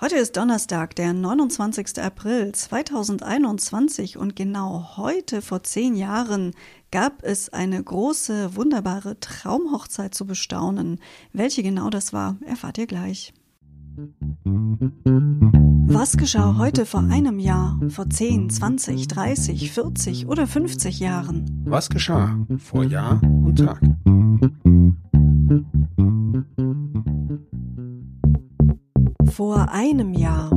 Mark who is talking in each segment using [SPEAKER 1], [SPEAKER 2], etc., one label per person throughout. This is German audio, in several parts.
[SPEAKER 1] Heute ist Donnerstag, der 29. April 2021 und genau heute vor zehn Jahren gab es eine große, wunderbare Traumhochzeit zu bestaunen. Welche genau das war, erfahrt ihr gleich. Was geschah heute vor einem Jahr, vor 10, 20, 30, 40 oder 50 Jahren?
[SPEAKER 2] Was geschah vor Jahr und Tag?
[SPEAKER 1] Vor einem Jahr.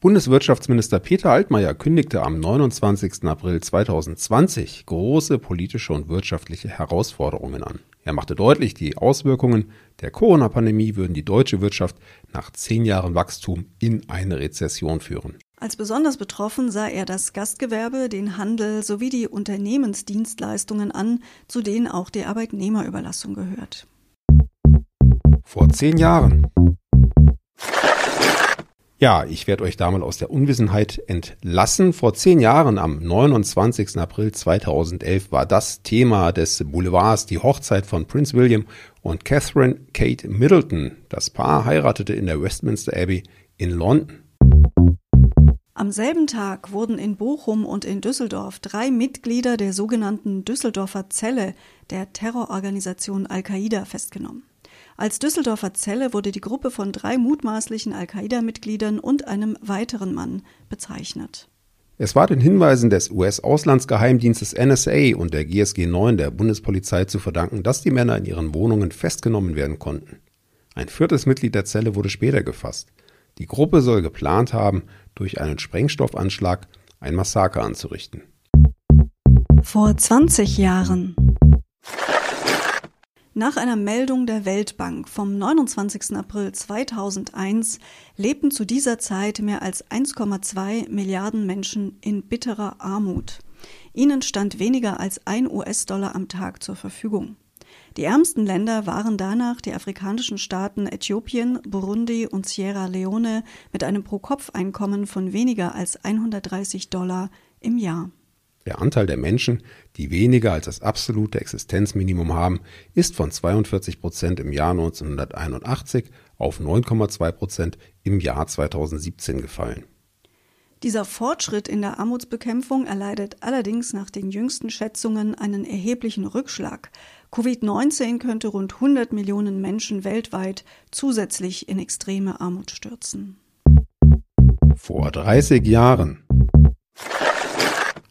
[SPEAKER 2] Bundeswirtschaftsminister Peter Altmaier kündigte am 29. April 2020 große politische und wirtschaftliche Herausforderungen an. Er machte deutlich, die Auswirkungen der Corona-Pandemie würden die deutsche Wirtschaft nach zehn Jahren Wachstum in eine Rezession führen.
[SPEAKER 1] Als besonders betroffen sah er das Gastgewerbe, den Handel sowie die Unternehmensdienstleistungen an, zu denen auch die Arbeitnehmerüberlassung gehört.
[SPEAKER 2] Vor zehn Jahren. Ja, ich werde euch da mal aus der Unwissenheit entlassen. Vor zehn Jahren, am 29. April 2011, war das Thema des Boulevards die Hochzeit von Prince William und Catherine Kate Middleton. Das Paar heiratete in der Westminster Abbey in London.
[SPEAKER 1] Am selben Tag wurden in Bochum und in Düsseldorf drei Mitglieder der sogenannten Düsseldorfer Zelle der Terrororganisation Al-Qaida festgenommen. Als Düsseldorfer Zelle wurde die Gruppe von drei mutmaßlichen Al-Qaida-Mitgliedern und einem weiteren Mann bezeichnet.
[SPEAKER 2] Es war den Hinweisen des US-Auslandsgeheimdienstes NSA und der GSG 9 der Bundespolizei zu verdanken, dass die Männer in ihren Wohnungen festgenommen werden konnten. Ein viertes Mitglied der Zelle wurde später gefasst. Die Gruppe soll geplant haben, durch einen Sprengstoffanschlag ein Massaker anzurichten.
[SPEAKER 1] Vor 20 Jahren nach einer Meldung der Weltbank vom 29. April 2001 lebten zu dieser Zeit mehr als 1,2 Milliarden Menschen in bitterer Armut. Ihnen stand weniger als ein US-Dollar am Tag zur Verfügung. Die ärmsten Länder waren danach die afrikanischen Staaten Äthiopien, Burundi und Sierra Leone mit einem Pro-Kopf-Einkommen von weniger als 130 Dollar im Jahr.
[SPEAKER 2] Der Anteil der Menschen, die weniger als das absolute Existenzminimum haben, ist von 42 Prozent im Jahr 1981 auf 9,2 Prozent im Jahr 2017 gefallen.
[SPEAKER 1] Dieser Fortschritt in der Armutsbekämpfung erleidet allerdings nach den jüngsten Schätzungen einen erheblichen Rückschlag. Covid-19 könnte rund 100 Millionen Menschen weltweit zusätzlich in extreme Armut stürzen.
[SPEAKER 2] Vor 30 Jahren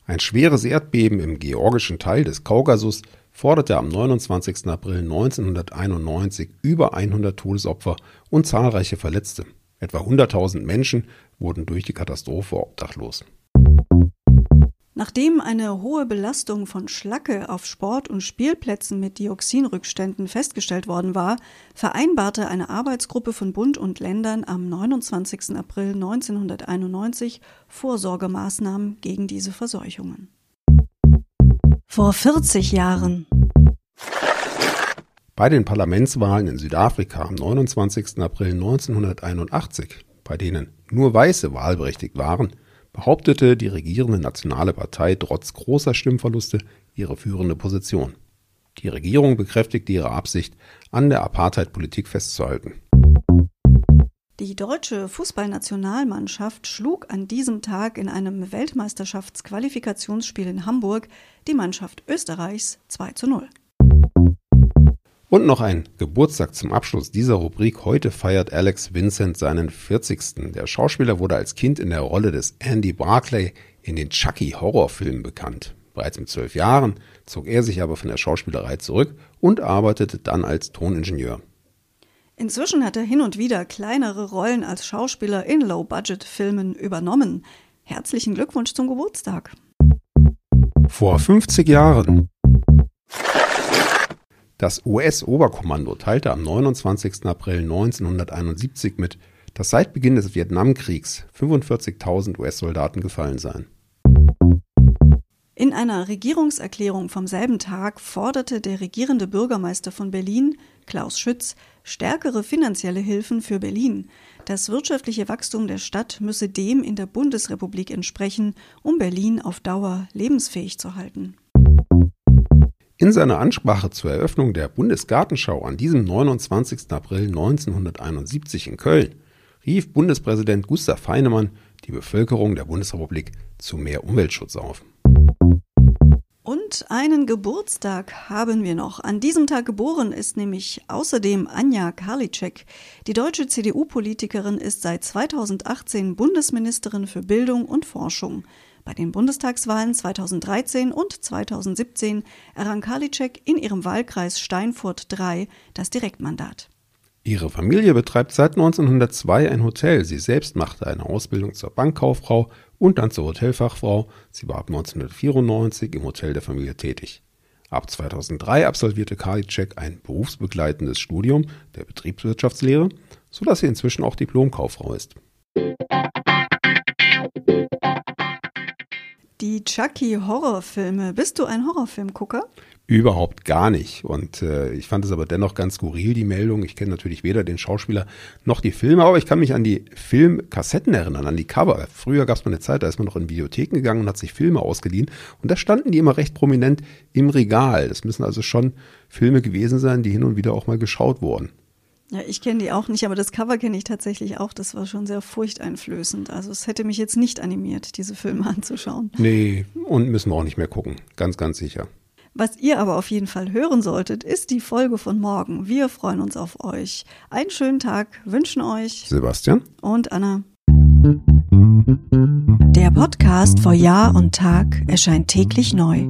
[SPEAKER 2] ein schweres Erdbeben im georgischen Teil des Kaukasus forderte am 29. April 1991 über 100 Todesopfer und zahlreiche Verletzte. Etwa 100.000 Menschen wurden durch die Katastrophe obdachlos.
[SPEAKER 1] Nachdem eine hohe Belastung von Schlacke auf Sport- und Spielplätzen mit Dioxinrückständen festgestellt worden war, vereinbarte eine Arbeitsgruppe von Bund und Ländern am 29. April 1991 Vorsorgemaßnahmen gegen diese Verseuchungen. Vor 40 Jahren
[SPEAKER 2] bei den Parlamentswahlen in Südafrika am 29. April 1981, bei denen nur Weiße wahlberechtigt waren, behauptete die regierende Nationale Partei trotz großer Stimmverluste ihre führende Position. Die Regierung bekräftigte ihre Absicht, an der Apartheid-Politik festzuhalten.
[SPEAKER 1] Die deutsche Fußballnationalmannschaft schlug an diesem Tag in einem Weltmeisterschaftsqualifikationsspiel in Hamburg die Mannschaft Österreichs 2 zu 0.
[SPEAKER 2] Und noch ein Geburtstag zum Abschluss dieser Rubrik. Heute feiert Alex Vincent seinen 40. Der Schauspieler wurde als Kind in der Rolle des Andy Barclay in den Chucky-Horrorfilmen bekannt. Bereits mit zwölf Jahren zog er sich aber von der Schauspielerei zurück und arbeitete dann als Toningenieur.
[SPEAKER 1] Inzwischen hat er hin und wieder kleinere Rollen als Schauspieler in Low-Budget-Filmen übernommen. Herzlichen Glückwunsch zum Geburtstag.
[SPEAKER 2] Vor 50 Jahren das US-Oberkommando teilte am 29. April 1971 mit, dass seit Beginn des Vietnamkriegs 45.000 US-Soldaten gefallen seien.
[SPEAKER 1] In einer Regierungserklärung vom selben Tag forderte der regierende Bürgermeister von Berlin, Klaus Schütz, stärkere finanzielle Hilfen für Berlin. Das wirtschaftliche Wachstum der Stadt müsse dem in der Bundesrepublik entsprechen, um Berlin auf Dauer lebensfähig zu halten.
[SPEAKER 2] In seiner Ansprache zur Eröffnung der Bundesgartenschau an diesem 29. April 1971 in Köln rief Bundespräsident Gustav Heinemann die Bevölkerung der Bundesrepublik zu mehr Umweltschutz auf.
[SPEAKER 1] Und einen Geburtstag haben wir noch. An diesem Tag geboren ist nämlich außerdem Anja Karliczek. Die deutsche CDU-Politikerin ist seit 2018 Bundesministerin für Bildung und Forschung. Bei den Bundestagswahlen 2013 und 2017 errang Karliczek in ihrem Wahlkreis Steinfurt III das Direktmandat.
[SPEAKER 2] Ihre Familie betreibt seit 1902 ein Hotel. Sie selbst machte eine Ausbildung zur Bankkauffrau und dann zur Hotelfachfrau. Sie war ab 1994 im Hotel der Familie tätig. Ab 2003 absolvierte Karliczek ein berufsbegleitendes Studium der Betriebswirtschaftslehre, sodass sie inzwischen auch Diplomkauffrau ist.
[SPEAKER 1] Die Chucky-Horrorfilme. Bist du ein Horrorfilmgucker?
[SPEAKER 2] Überhaupt gar nicht. Und äh, ich fand es aber dennoch ganz skurril, die Meldung. Ich kenne natürlich weder den Schauspieler noch die Filme, aber ich kann mich an die Filmkassetten erinnern, an die Cover. Früher gab es mal eine Zeit, da ist man noch in Videotheken gegangen und hat sich Filme ausgeliehen. Und da standen die immer recht prominent im Regal. Das müssen also schon Filme gewesen sein, die hin und wieder auch mal geschaut wurden.
[SPEAKER 1] Ja, ich kenne die auch nicht, aber das Cover kenne ich tatsächlich auch. Das war schon sehr furchteinflößend. Also es hätte mich jetzt nicht animiert, diese Filme anzuschauen.
[SPEAKER 2] Nee, und müssen wir auch nicht mehr gucken. Ganz, ganz sicher.
[SPEAKER 1] Was ihr aber auf jeden Fall hören solltet, ist die Folge von morgen. Wir freuen uns auf euch. Einen schönen Tag wünschen euch
[SPEAKER 2] Sebastian
[SPEAKER 1] und Anna. Der Podcast vor Jahr und Tag erscheint täglich neu.